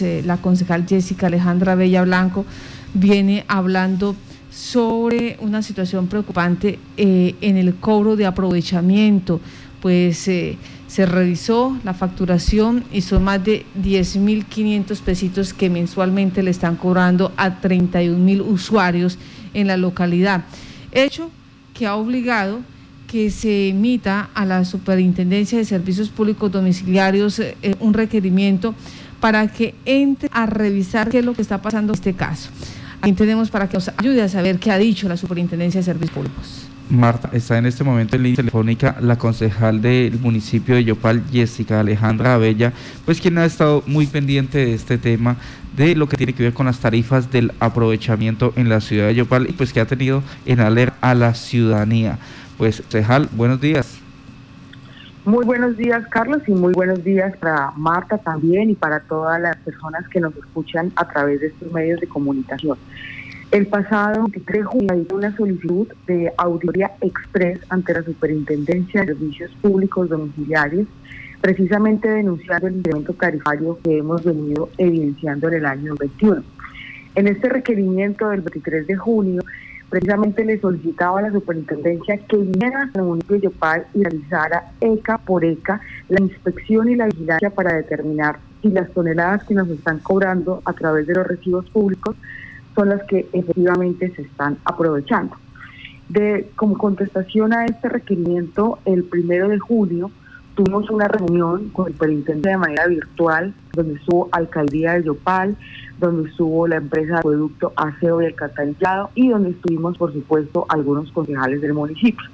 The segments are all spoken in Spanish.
eh, la concejal Jessica Alejandra Bella Blanco viene hablando sobre una situación preocupante eh, en el cobro de aprovechamiento. Pues eh, se revisó la facturación y son más de 10.500 pesitos que mensualmente le están cobrando a 31.000 usuarios en la localidad. Hecho que ha obligado que se emita a la Superintendencia de Servicios Públicos Domiciliarios un requerimiento para que entre a revisar qué es lo que está pasando en este caso. Aquí tenemos para que nos ayude a saber qué ha dicho la Superintendencia de Servicios Públicos. Marta, está en este momento en línea telefónica la concejal del municipio de Yopal, Jessica Alejandra Abella, pues quien ha estado muy pendiente de este tema, de lo que tiene que ver con las tarifas del aprovechamiento en la ciudad de Yopal y pues que ha tenido en alerta a la ciudadanía. Pues, concejal, buenos días. Muy buenos días, Carlos, y muy buenos días para Marta también y para todas las personas que nos escuchan a través de estos medios de comunicación. El pasado 23 de junio hizo una solicitud de auditoría express ante la Superintendencia de Servicios Públicos Domiciliarios, precisamente denunciando el incremento tarifario que hemos venido evidenciando en el año 21. En este requerimiento del 23 de junio, precisamente le solicitaba a la superintendencia que viniera al municipio de Yopal y realizara ECA por ECA la inspección y la vigilancia para determinar si las toneladas que nos están cobrando a través de los recibos públicos son las que efectivamente se están aprovechando. De, como contestación a este requerimiento, el primero de julio tuvimos una reunión con el superintendente de manera virtual, donde estuvo Alcaldía de Yopal, donde estuvo la empresa de acueducto Aseo y Alcantarillado y donde estuvimos, por supuesto, algunos concejales del municipio.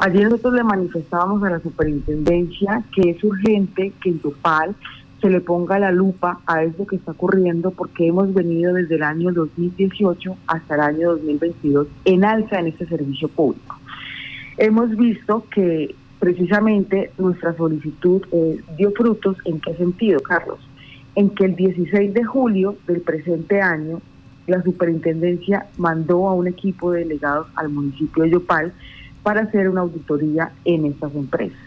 Allí nosotros le manifestábamos a la superintendencia que es urgente que en Yopal se le ponga la lupa a eso que está ocurriendo porque hemos venido desde el año 2018 hasta el año 2022 en alza en este servicio público. Hemos visto que precisamente nuestra solicitud eh, dio frutos en qué sentido, Carlos? En que el 16 de julio del presente año la superintendencia mandó a un equipo de delegados al municipio de Yopal para hacer una auditoría en estas empresas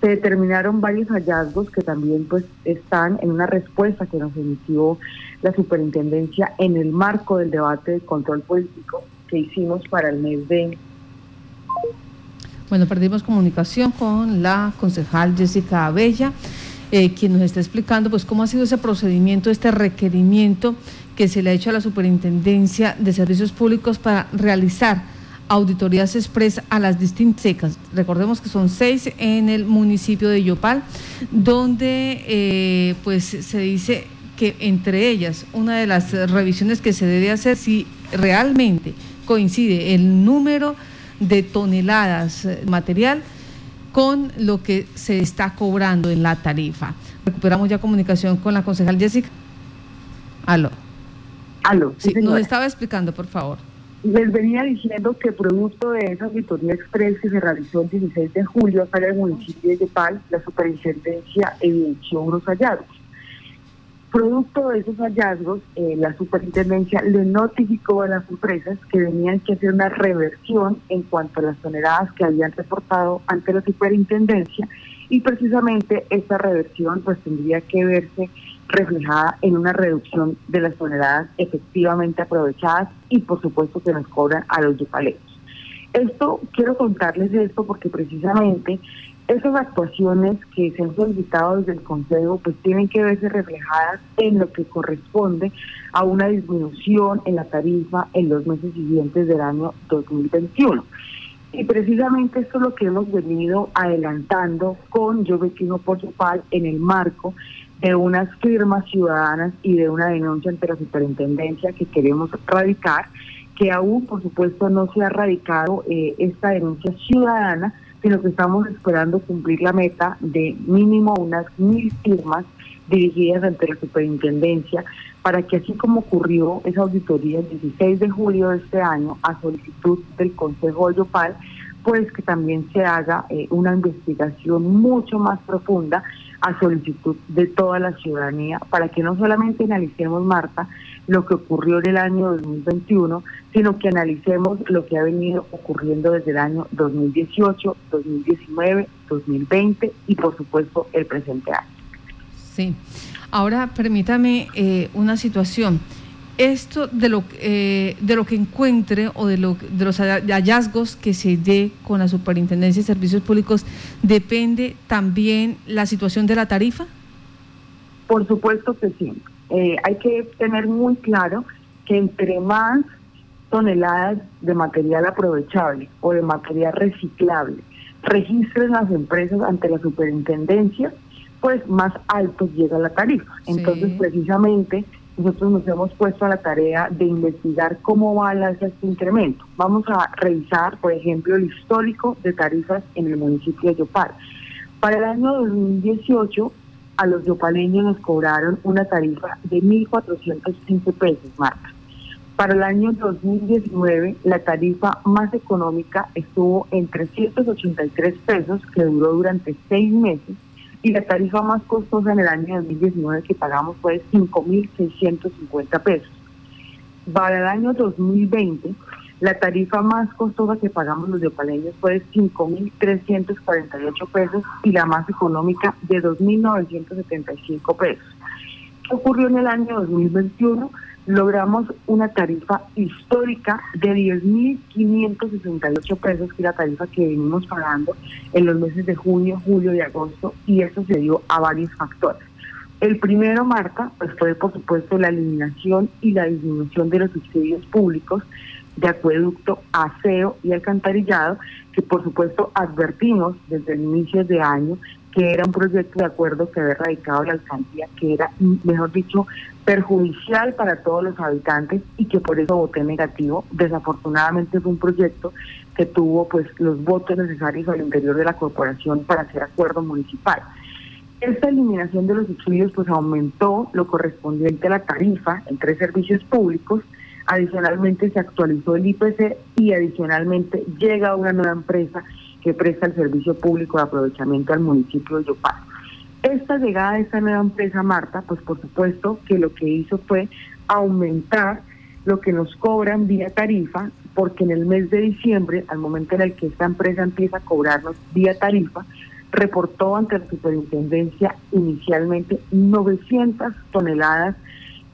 se determinaron varios hallazgos que también pues están en una respuesta que nos emitió la superintendencia en el marco del debate de control político que hicimos para el mes de bueno, perdimos comunicación con la concejal Jessica Abella, eh, quien nos está explicando pues cómo ha sido ese procedimiento, este requerimiento que se le ha hecho a la Superintendencia de Servicios Públicos para realizar auditorías express a las distintas secas. Recordemos que son seis en el municipio de Yopal, donde eh, pues se dice que entre ellas una de las revisiones que se debe hacer si realmente coincide el número de toneladas de material con lo que se está cobrando en la tarifa. Recuperamos ya comunicación con la concejal Jessica. Aló. Aló. Sí, nos estaba explicando, por favor. Les venía diciendo que producto de esa auditoría express que se realizó el 16 de julio acá en el municipio de Yopal, la superintendencia evidenció unos hallazgos. Producto de esos hallazgos, eh, la superintendencia le notificó a las empresas que tenían que hacer una reversión en cuanto a las toneladas que habían reportado ante la superintendencia y precisamente esta reversión pues tendría que verse reflejada en una reducción de las toneladas efectivamente aprovechadas y por supuesto que nos cobran a los yopaleños. Esto, quiero contarles esto porque precisamente esas actuaciones que se han solicitado desde el Consejo pues tienen que verse reflejadas en lo que corresponde a una disminución en la tarifa en los meses siguientes del año 2021. Y precisamente esto es lo que hemos venido adelantando con Yo Vecino por Yopal en el marco de unas firmas ciudadanas y de una denuncia ante la superintendencia que queremos radicar, que aún por supuesto no se ha radicado eh, esta denuncia ciudadana, sino que estamos esperando cumplir la meta de mínimo unas mil firmas dirigidas ante la superintendencia para que así como ocurrió esa auditoría el 16 de julio de este año a solicitud del Consejo Yopal, pues que también se haga eh, una investigación mucho más profunda a solicitud de toda la ciudadanía para que no solamente analicemos, Marta, lo que ocurrió en el año 2021, sino que analicemos lo que ha venido ocurriendo desde el año 2018, 2019, 2020 y por supuesto el presente año. Sí. Ahora, permítame eh, una situación. Esto de lo, eh, de lo que encuentre o de, lo, de los hallazgos que se dé con la Superintendencia de Servicios Públicos, ¿depende también la situación de la tarifa? Por supuesto que sí. Eh, hay que tener muy claro que entre más toneladas de material aprovechable o de material reciclable registren las empresas ante la superintendencia, pues más alto llega la tarifa. Entonces, precisamente, nosotros nos hemos puesto a la tarea de investigar cómo va a este incremento. Vamos a revisar, por ejemplo, el histórico de tarifas en el municipio de Yopal. Para el año 2018, a los yopaleños nos cobraron una tarifa de 1.415 pesos, Marta. Para el año 2019, la tarifa más económica estuvo en 383 pesos, que duró durante seis meses, y la tarifa más costosa en el año 2019 que pagamos fue 5.650 pesos. Para el año 2020, la tarifa más costosa que pagamos los yopaleños fue de 5.348 pesos y la más económica de 2.975 pesos. ¿Qué ocurrió en el año 2021? Logramos una tarifa histórica de 10.568 pesos, que es la tarifa que venimos pagando en los meses de junio, julio y agosto, y eso se dio a varios factores. El primero, Marta, pues fue por supuesto la eliminación y la disminución de los subsidios públicos de acueducto, aseo y alcantarillado, que por supuesto advertimos desde el inicio de año que era un proyecto de acuerdo que había radicado la alcaldía, que era, mejor dicho, perjudicial para todos los habitantes y que por eso voté negativo. Desafortunadamente fue un proyecto que tuvo pues los votos necesarios al interior de la corporación para hacer acuerdo municipal. Esta eliminación de los subsidios pues aumentó lo correspondiente a la tarifa en tres servicios públicos Adicionalmente se actualizó el IPC y adicionalmente llega una nueva empresa que presta el servicio público de aprovechamiento al municipio de Yopal. Esta llegada de esta nueva empresa, Marta, pues por supuesto que lo que hizo fue aumentar lo que nos cobran vía tarifa, porque en el mes de diciembre, al momento en el que esta empresa empieza a cobrarnos vía tarifa, reportó ante la superintendencia inicialmente 900 toneladas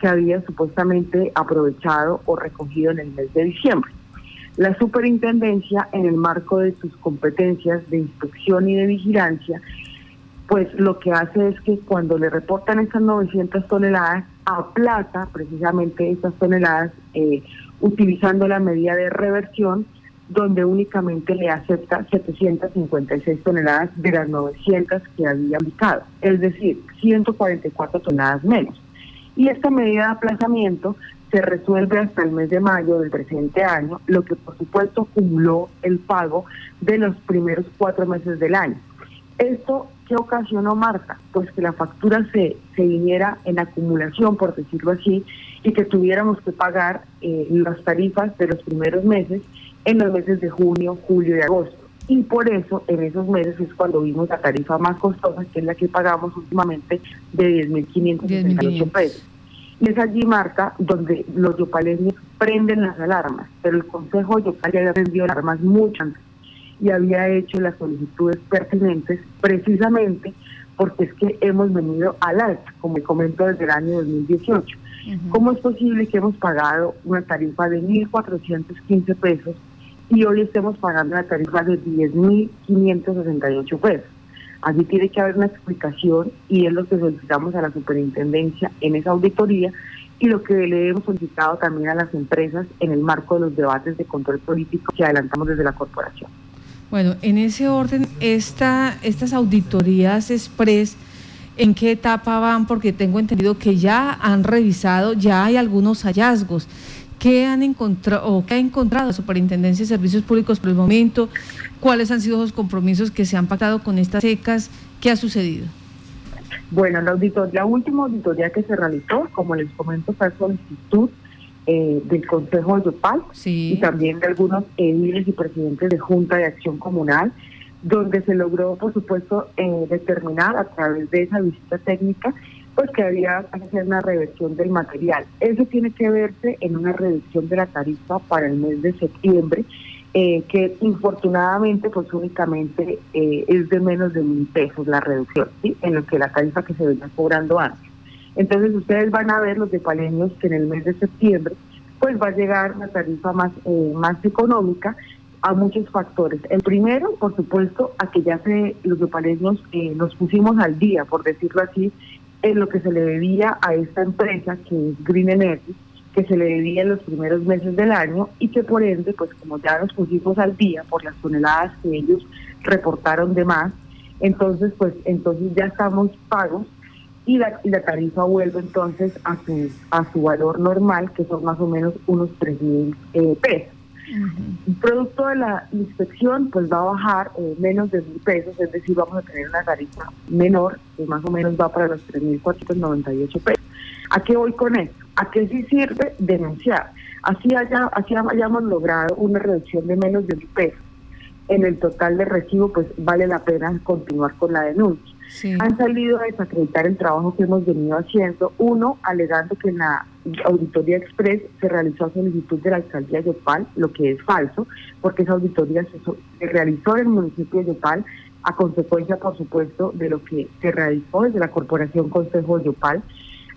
que había supuestamente aprovechado o recogido en el mes de diciembre. La superintendencia, en el marco de sus competencias de inspección y de vigilancia, pues lo que hace es que cuando le reportan esas 900 toneladas, aplaza precisamente esas toneladas eh, utilizando la medida de reversión, donde únicamente le acepta 756 toneladas de las 900 que había ubicado, es decir, 144 toneladas menos y esta medida de aplazamiento se resuelve hasta el mes de mayo del presente año, lo que por supuesto acumuló el pago de los primeros cuatro meses del año. ¿Esto qué ocasionó, Marta? Pues que la factura se, se viniera en acumulación, por decirlo así, y que tuviéramos que pagar eh, las tarifas de los primeros meses en los meses de junio, julio y agosto. Y por eso en esos meses es cuando vimos la tarifa más costosa, que es la que pagamos últimamente de 10.568 pesos. Y es allí, Marta, donde los yopaleños prenden las alarmas, pero el Consejo Yopal ya prendido alarmas muchas y había hecho las solicitudes pertinentes precisamente porque es que hemos venido al alta, como comento desde el año 2018. ¿Cómo es posible que hemos pagado una tarifa de 1.415 pesos y hoy estemos pagando la tarifa de 10.568 pesos. Allí tiene que haber una explicación y es lo que solicitamos a la superintendencia en esa auditoría y lo que le hemos solicitado también a las empresas en el marco de los debates de control político que adelantamos desde la corporación. Bueno, en ese orden, esta, estas auditorías express, ¿en qué etapa van? Porque tengo entendido que ya han revisado, ya hay algunos hallazgos. ¿Qué han encontrado o qué ha encontrado la Superintendencia de Servicios Públicos por el momento? ¿Cuáles han sido los compromisos que se han pactado con estas secas? ¿Qué ha sucedido? Bueno, la, la última auditoría que se realizó, como les comento, fue solicitud eh, del Consejo de Yopal y también de algunos ediles y presidentes de Junta de Acción Comunal, donde se logró, por supuesto, eh, determinar a través de esa visita técnica pues que había hacer una reversión del material. Eso tiene que verse en una reducción de la tarifa para el mes de septiembre, eh, que infortunadamente pues únicamente eh, es de menos de mil pesos la reducción, ¿sí? en lo que la tarifa que se venía cobrando antes. Entonces ustedes van a ver los de Paleños que en el mes de septiembre pues va a llegar una tarifa más, eh, más económica a muchos factores. El primero, por supuesto, a que ya se, los yopaleños eh, nos pusimos al día, por decirlo así, en lo que se le debía a esta empresa que es Green Energy, que se le debía en los primeros meses del año y que por ende, pues como ya nos pusimos al día por las toneladas que ellos reportaron de más, entonces pues entonces ya estamos pagos y la, la tarifa vuelve entonces a su a su valor normal, que son más o menos unos 3 mil eh, pesos. Producto de la inspección, pues va a bajar eh, menos de mil pesos, es decir, vamos a tener una tarifa menor, que más o menos va para los 3.498 pesos. ¿A qué voy con esto? ¿A qué sí sirve denunciar? Así, haya, así hayamos logrado una reducción de menos de mil pesos en el total de recibo, pues vale la pena continuar con la denuncia. Han salido a desacreditar el trabajo que hemos venido haciendo, uno alegando que en la auditoría express se realizó a solicitud de la alcaldía de Yopal, lo que es falso, porque esa auditoría se, realizó en el municipio de Yopal a consecuencia, por supuesto, de lo que se realizó desde la Corporación Consejo de Yopal.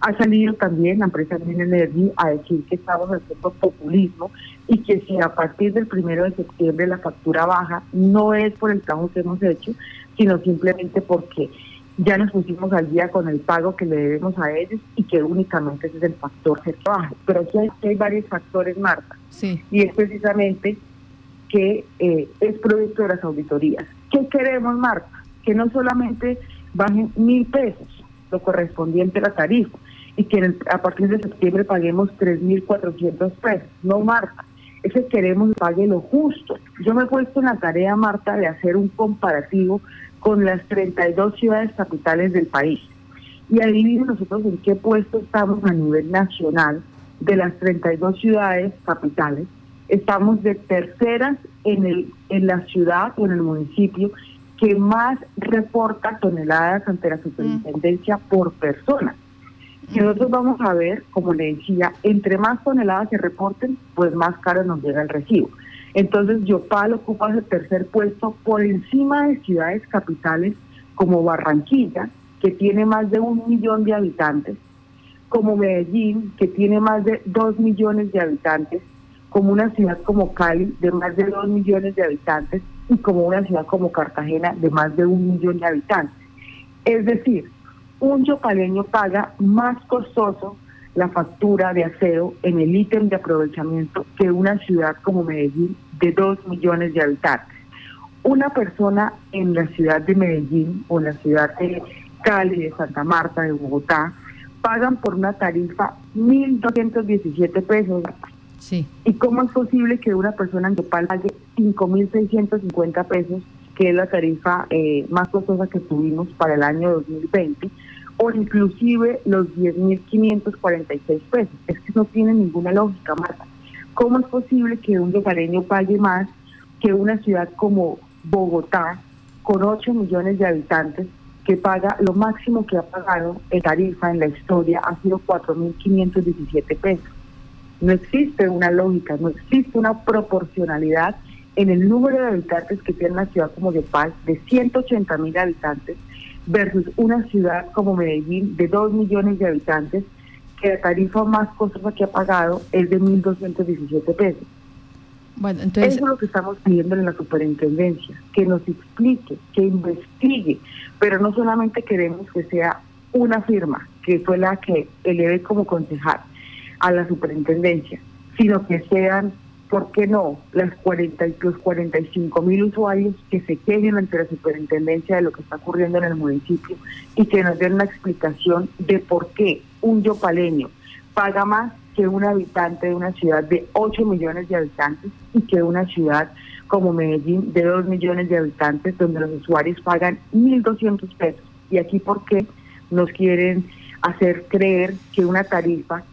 Ha salido también la empresa Green Energy a decir que estamos haciendo populismo y que si a partir del primero de septiembre la factura baja, no es por el trabajo que hemos hecho, sino simplemente porque ya nos pusimos al día con el pago que le debemos a ellos y que únicamente ese es el factor que trabaja. Pero aquí hay, varios factores, Marta. Sí. Y es precisamente que eh, es producto de las auditorías. ¿Qué queremos, Marta? Que no solamente bajen mil pesos, lo correspondiente a la tarifa, y que a partir de septiembre paguemos 3.400 pesos. No, Marta. Es que queremos que pague lo justo. Yo me he puesto en la tarea, Marta, de hacer un comparativo con las 32 ciudades capitales del país. Y adivinen nosotros en qué puesto estamos a nivel nacional de las 32 ciudades capitales. Estamos de terceras en, el, en la ciudad o en el municipio que más reporta toneladas ante la superintendencia por persona. Y nosotros vamos a ver, como le decía, entre más toneladas se reporten, pues más caro nos llega el recibo. Entonces Yopal ocupa el tercer puesto por encima de ciudades capitales como Barranquilla, que tiene más de un millón de habitantes, como Medellín, que tiene más de dos millones de habitantes, como una ciudad como Cali, de más de dos millones de habitantes, y como una ciudad como Cartagena, de más de un millón de habitantes. Es decir, un yopaleño paga más costoso la factura de aseo en el ítem de aprovechamiento que una ciudad como Medellín de 2 millones de habitantes. Una persona en la ciudad de Medellín o en la ciudad de Cali, de Santa Marta, de Bogotá, pagan por una tarifa 1.217 pesos. Sí. ¿Y cómo es posible que una persona en Yopal pague 5.650 pesos, que es la tarifa eh, más costosa que tuvimos para el año 2020? o inclusive los 10.546 pesos. Es que no tiene ninguna lógica, Marta. ¿Cómo es posible que un lugareño pague más que una ciudad como Bogotá, con 8 millones de habitantes, que paga lo máximo que ha pagado en tarifa en la historia ha sido 4.517 pesos? No existe una lógica, no existe una proporcionalidad en el número de habitantes que tiene una ciudad como Yopal, de 180 mil habitantes, versus una ciudad como Medellín de 2 millones de habitantes, que la tarifa más costosa que ha pagado es de 1.217 pesos. Bueno, entonces... Eso es lo que estamos pidiendo en la superintendencia, que nos explique, que investigue, pero no solamente queremos que sea una firma, que fue la que eleve como concejal a la superintendencia, sino que sean ¿por qué no? Las 40 y los 45 mil usuarios que se quejen ante la superintendencia de lo que está ocurriendo en el municipio y que nos den una explicación de por qué un yopaleño paga más que un habitante de una ciudad de 8 millones de habitantes y que una ciudad como Medellín de 2 millones de habitantes donde los usuarios pagan 1.200 pesos. Y aquí por qué nos quieren hacer creer que una tarifa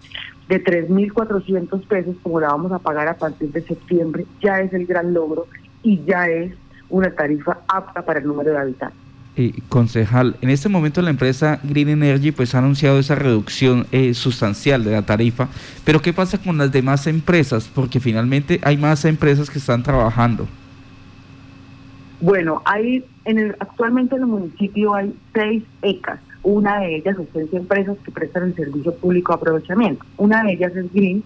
de 3.400 pesos, como la vamos a pagar a partir de septiembre, ya es el gran logro y ya es una tarifa apta para el número de habitantes. Eh, concejal, en este momento la empresa Green Energy pues ha anunciado esa reducción eh, sustancial de la tarifa, pero ¿qué pasa con las demás empresas? Porque finalmente hay más empresas que están trabajando. Bueno, hay en el, actualmente en el municipio hay seis ECAS, Una de ellas seis empresas que prestan el servicio público de aprovechamiento. Una de ellas es Green,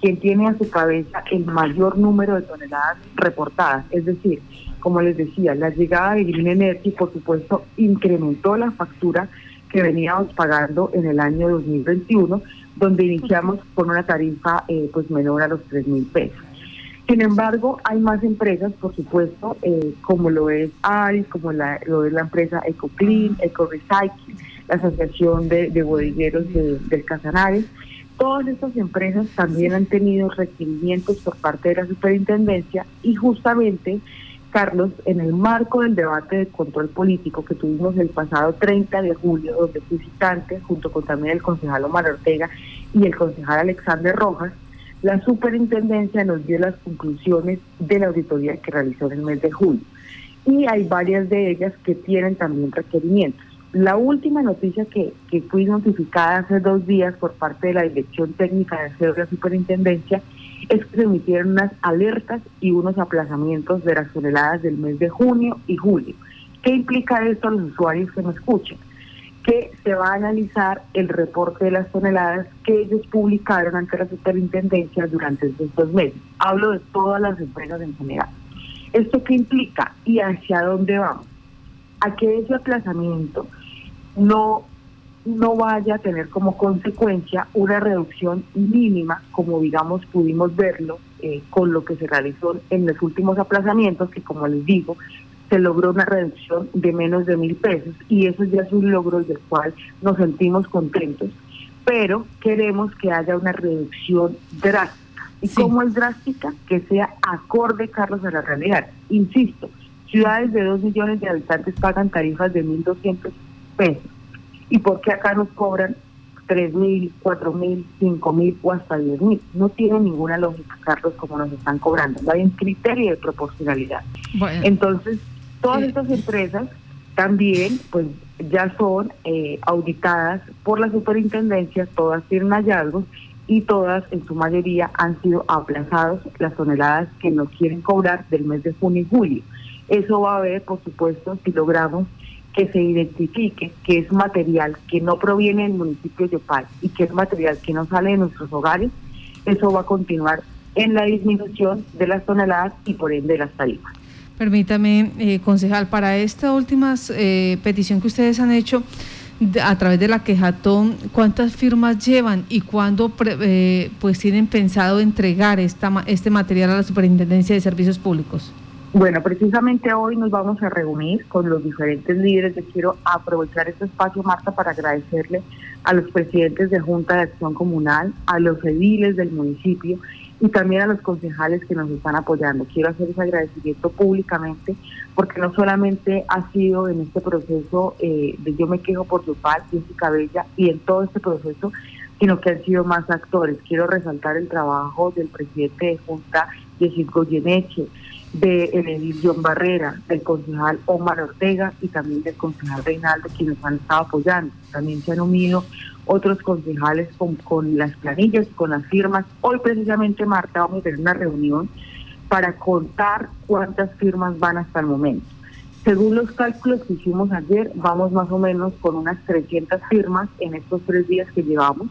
quien tiene a su cabeza el mayor número de toneladas reportadas. Es decir, como les decía, la llegada de Green Energy, por supuesto, incrementó la factura que veníamos pagando en el año 2021, donde iniciamos con una tarifa eh, pues menor a los 3 mil pesos. Sin embargo, hay más empresas, por supuesto, eh, como lo es ARIS, como lo es la empresa EcoClean, EcoRecycle, la Asociación de, de Bodegueros del Casanares. Todas estas empresas también han tenido requerimientos por parte de la superintendencia y justamente, Carlos, en el marco del debate de control político que tuvimos el pasado 30 de julio, donde fui visitante, junto con también el concejal Omar Ortega y el concejal Alexander Rojas, la superintendencia nos dio las conclusiones de la auditoría que realizó en el mes de julio y hay varias de ellas que tienen también requerimientos. La última noticia que, que fui notificada hace dos días por parte de la Dirección Técnica de de la Superintendencia es que se emitieron unas alertas y unos aplazamientos de las toneladas del mes de junio y julio. ¿Qué implica esto a los usuarios que me escuchan? que se va a analizar el reporte de las toneladas que ellos publicaron ante la superintendencia durante estos dos meses. Hablo de todas las empresas en general. ¿Esto qué implica y hacia dónde vamos? A que ese aplazamiento no, no vaya a tener como consecuencia una reducción mínima, como digamos pudimos verlo eh, con lo que se realizó en los últimos aplazamientos, que como les digo, se logró una reducción de menos de mil pesos y eso ya es un logro del cual nos sentimos contentos, pero queremos que haya una reducción drástica. ¿Y cómo es drástica? Que sea acorde, Carlos, a la realidad. Insisto, ciudades de 2 millones de habitantes pagan tarifas de 1.200 pesos. ¿Y por qué acá nos cobran tres mil, cuatro mil, cinco mil o hasta diez mil? No tiene ninguna lógica, Carlos, como nos están cobrando. No hay un criterio de proporcionalidad. Entonces, Todas estas empresas también pues ya son eh, auditadas por la superintendencia, todas tienen hallazgos y todas en su mayoría han sido aplazados las toneladas que nos quieren cobrar del mes de junio y julio. Eso va a haber, por supuesto, si logramos que se identifique que es material que no proviene del municipio de Opal y que es material que no sale de nuestros hogares, eso va a continuar en la disminución de las toneladas y por ende de las tarifas. Permítame, eh, concejal, para esta última eh, petición que ustedes han hecho a través de la quejatón, ¿cuántas firmas llevan y cuándo eh, pues tienen pensado entregar esta, este material a la Superintendencia de Servicios Públicos? Bueno, precisamente hoy nos vamos a reunir con los diferentes líderes. Yo quiero aprovechar este espacio, Marta, para agradecerle a los presidentes de Junta de Acción Comunal, a los ediles del municipio y también a los concejales que nos están apoyando. Quiero hacer ese agradecimiento públicamente porque no solamente ha sido en este proceso eh, de Yo me quejo por paz, Jessica Bella, y en todo este proceso, sino que han sido más actores. Quiero resaltar el trabajo del presidente de Junta, Jessica Goyeneche, de el John Barrera, del concejal Omar Ortega y también del concejal Reinaldo, quienes han estado apoyando. También se han unido otros concejales con, con las planillas, con las firmas. Hoy precisamente, Marta, vamos a tener una reunión para contar cuántas firmas van hasta el momento. Según los cálculos que hicimos ayer, vamos más o menos con unas 300 firmas en estos tres días que llevamos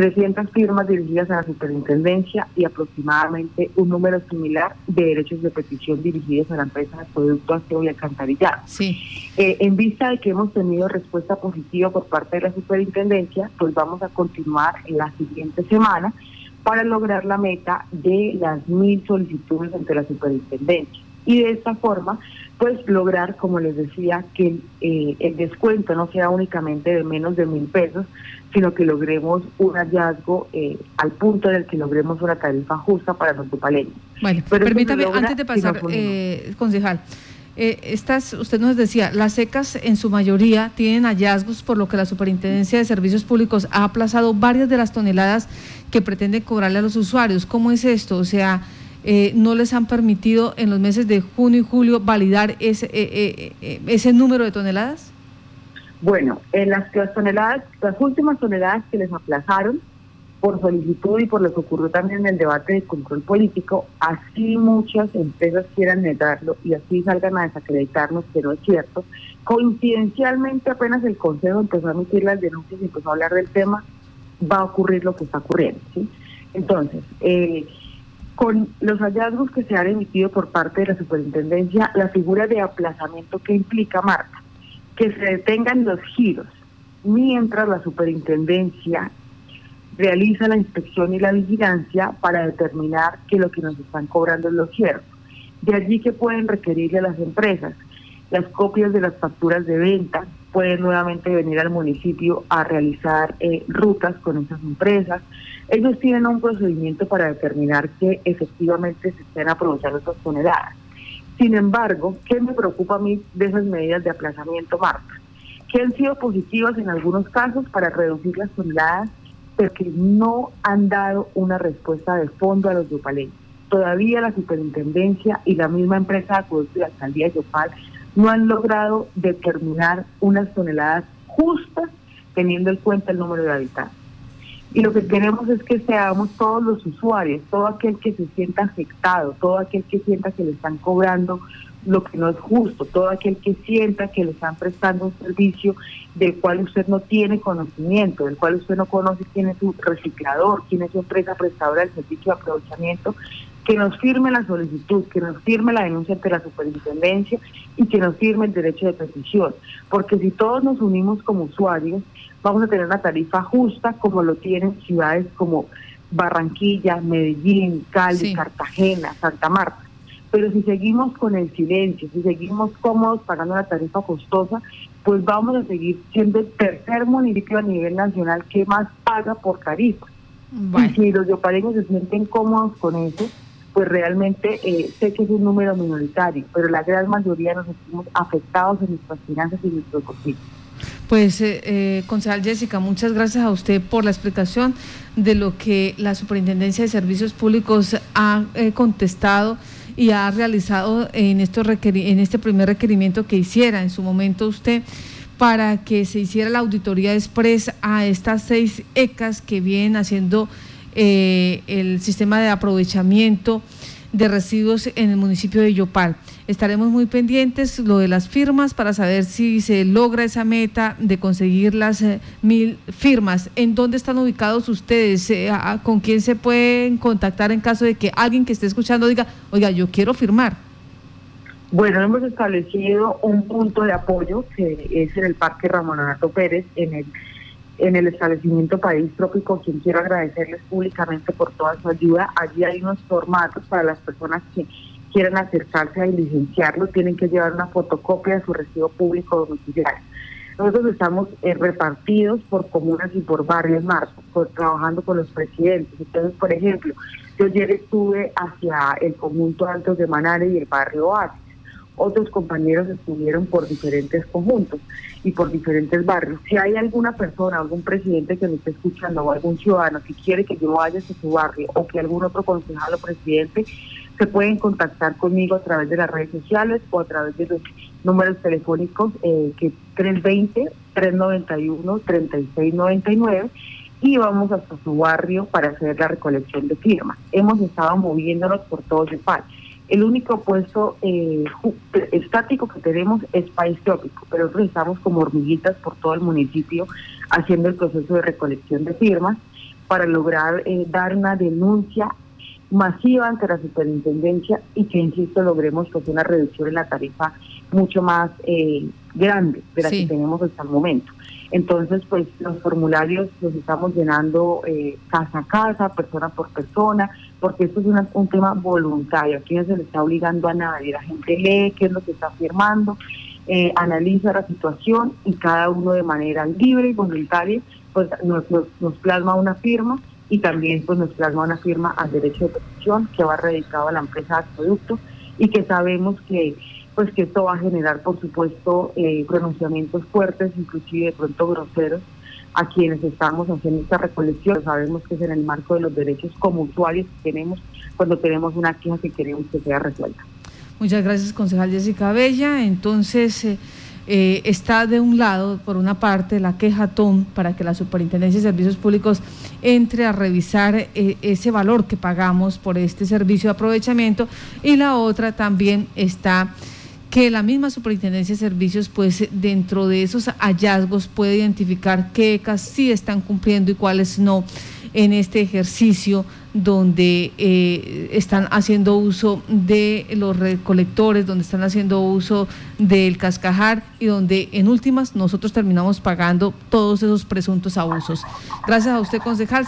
300 firmas dirigidas a la superintendencia y aproximadamente un número similar de derechos de petición dirigidos a la empresa de producto aseo y alcantarillado. Sí. Eh, en vista de que hemos tenido respuesta positiva por parte de la superintendencia, pues vamos a continuar en la siguiente semana para lograr la meta de las mil solicitudes ante la superintendencia. Y de esta forma, pues lograr, como les decía, que eh, el descuento no sea únicamente de menos de mil pesos, sino que logremos un hallazgo eh, al punto en el que logremos una tarifa justa para los tupaleños. Bueno, permítame, antes de pasar, eh, concejal, eh, estas, usted nos decía, las secas en su mayoría tienen hallazgos, por lo que la Superintendencia de Servicios Públicos ha aplazado varias de las toneladas que pretende cobrarle a los usuarios. ¿Cómo es esto? O sea, eh, no les han permitido en los meses de junio y julio validar ese, ese número de toneladas? Bueno, en las, toneladas, las últimas toneladas que les aplazaron por solicitud y por lo que ocurrió también en el debate de control político, así muchas empresas quieran negarlo y así salgan a desacreditarnos que no es cierto. Coincidencialmente apenas el Consejo empezó a emitir las denuncias y empezó a hablar del tema, va a ocurrir lo que está ocurriendo. ¿sí? Entonces, eh, con los hallazgos que se han emitido por parte de la superintendencia, la figura de aplazamiento que implica, Marta, que se detengan los giros mientras la superintendencia realiza la inspección y la vigilancia para determinar que lo que nos están cobrando es lo cierto. De allí que pueden requerirle a las empresas las copias de las facturas de venta, pueden nuevamente venir al municipio a realizar eh, rutas con esas empresas. Ellos tienen un procedimiento para determinar que efectivamente se estén aprovechando esas toneladas. Sin embargo, ¿qué me preocupa a mí de esas medidas de aplazamiento, Marta? Que han sido positivas en algunos casos para reducir las toneladas, pero que no han dado una respuesta de fondo a los yopaleños. Todavía la superintendencia y la misma empresa de la alcaldía de Yopal no han logrado determinar unas toneladas justas teniendo en cuenta el número de habitantes. Y lo que queremos es que seamos todos los usuarios, todo aquel que se sienta afectado, todo aquel que sienta que le están cobrando lo que no es justo, todo aquel que sienta que le están prestando un servicio del cual usted no tiene conocimiento, del cual usted no conoce quién es su reciclador, quién es su empresa prestadora del servicio de aprovechamiento, que nos firme la solicitud, que nos firme la denuncia ante la superintendencia y que nos firme el derecho de petición. Porque si todos nos unimos como usuarios, vamos a tener una tarifa justa como lo tienen ciudades como Barranquilla, Medellín, Cali, Cartagena, Santa Marta. Pero si seguimos con el silencio, si seguimos cómodos pagando la tarifa costosa, pues vamos a seguir siendo el tercer municipio a nivel nacional que más paga por tarifa. Y si los yopareños se sienten cómodos con eso, pues realmente eh, sé que es un número minoritario, pero la gran mayoría nos sentimos afectados en nuestras finanzas y en nuestro bolsillo. Pues, eh, eh, concejal Jessica, muchas gracias a usted por la explicación de lo que la Superintendencia de Servicios Públicos ha eh, contestado y ha realizado en, estos en este primer requerimiento que hiciera en su momento usted para que se hiciera la auditoría express a estas seis ECAS que vienen haciendo eh, el sistema de aprovechamiento de residuos en el municipio de Yopal. Estaremos muy pendientes lo de las firmas para saber si se logra esa meta de conseguir las eh, mil firmas. ¿En dónde están ubicados ustedes? Eh, ¿Con quién se pueden contactar en caso de que alguien que esté escuchando diga, oiga, yo quiero firmar? Bueno, hemos establecido un punto de apoyo que es en el Parque Ramón Anato Pérez, en el en el establecimiento País Trópico, quien quiero agradecerles públicamente por toda su ayuda. Allí hay unos formatos para las personas que quieran acercarse a licenciarlo, tienen que llevar una fotocopia de su recibo público domiciliario. Nosotros estamos eh, repartidos por comunas y por barrios más, trabajando con los presidentes. Entonces, por ejemplo, yo ayer estuve hacia el conjunto Altos de Manare y el barrio Oasis otros compañeros estuvieron por diferentes conjuntos y por diferentes barrios. Si hay alguna persona, algún presidente que me esté escuchando o algún ciudadano que quiere que yo vaya a su barrio o que algún otro concejal o presidente, se pueden contactar conmigo a través de las redes sociales o a través de los números telefónicos eh, que 320-391-3699 y vamos hasta su barrio para hacer la recolección de firmas. Hemos estado moviéndonos por todo país. El único puesto eh, estático que tenemos es país trópico, pero nosotros estamos como hormiguitas por todo el municipio haciendo el proceso de recolección de firmas para lograr eh, dar una denuncia masiva ante la superintendencia y que, insisto, logremos pues, una reducción en la tarifa mucho más eh, grande de la que tenemos hasta el momento. Entonces, pues los formularios los estamos llenando eh, casa a casa, persona por persona, porque esto es un tema voluntario. Aquí no se le está obligando a nadie. La gente lee qué es lo que está firmando, eh, analiza la situación y cada uno de manera libre y voluntaria pues nos, plasma una firma y también pues nos plasma una firma al derecho de petición que va dedicado a la empresa de producto y que sabemos que pues que esto va a generar, por supuesto, eh, pronunciamientos fuertes, inclusive de pronto groseros, a quienes estamos haciendo esta recolección. Sabemos que es en el marco de los derechos como usuarios que tenemos cuando tenemos una queja que queremos que sea resuelta. Muchas gracias, concejal Jessica Bella. Entonces, eh, eh, está de un lado, por una parte, la queja TOM para que la Superintendencia de Servicios Públicos entre a revisar eh, ese valor que pagamos por este servicio de aprovechamiento y la otra también está que la misma Superintendencia de Servicios, pues dentro de esos hallazgos puede identificar qué ECAS sí están cumpliendo y cuáles no en este ejercicio donde eh, están haciendo uso de los recolectores, donde están haciendo uso del cascajar y donde en últimas nosotros terminamos pagando todos esos presuntos abusos. Gracias a usted, concejal.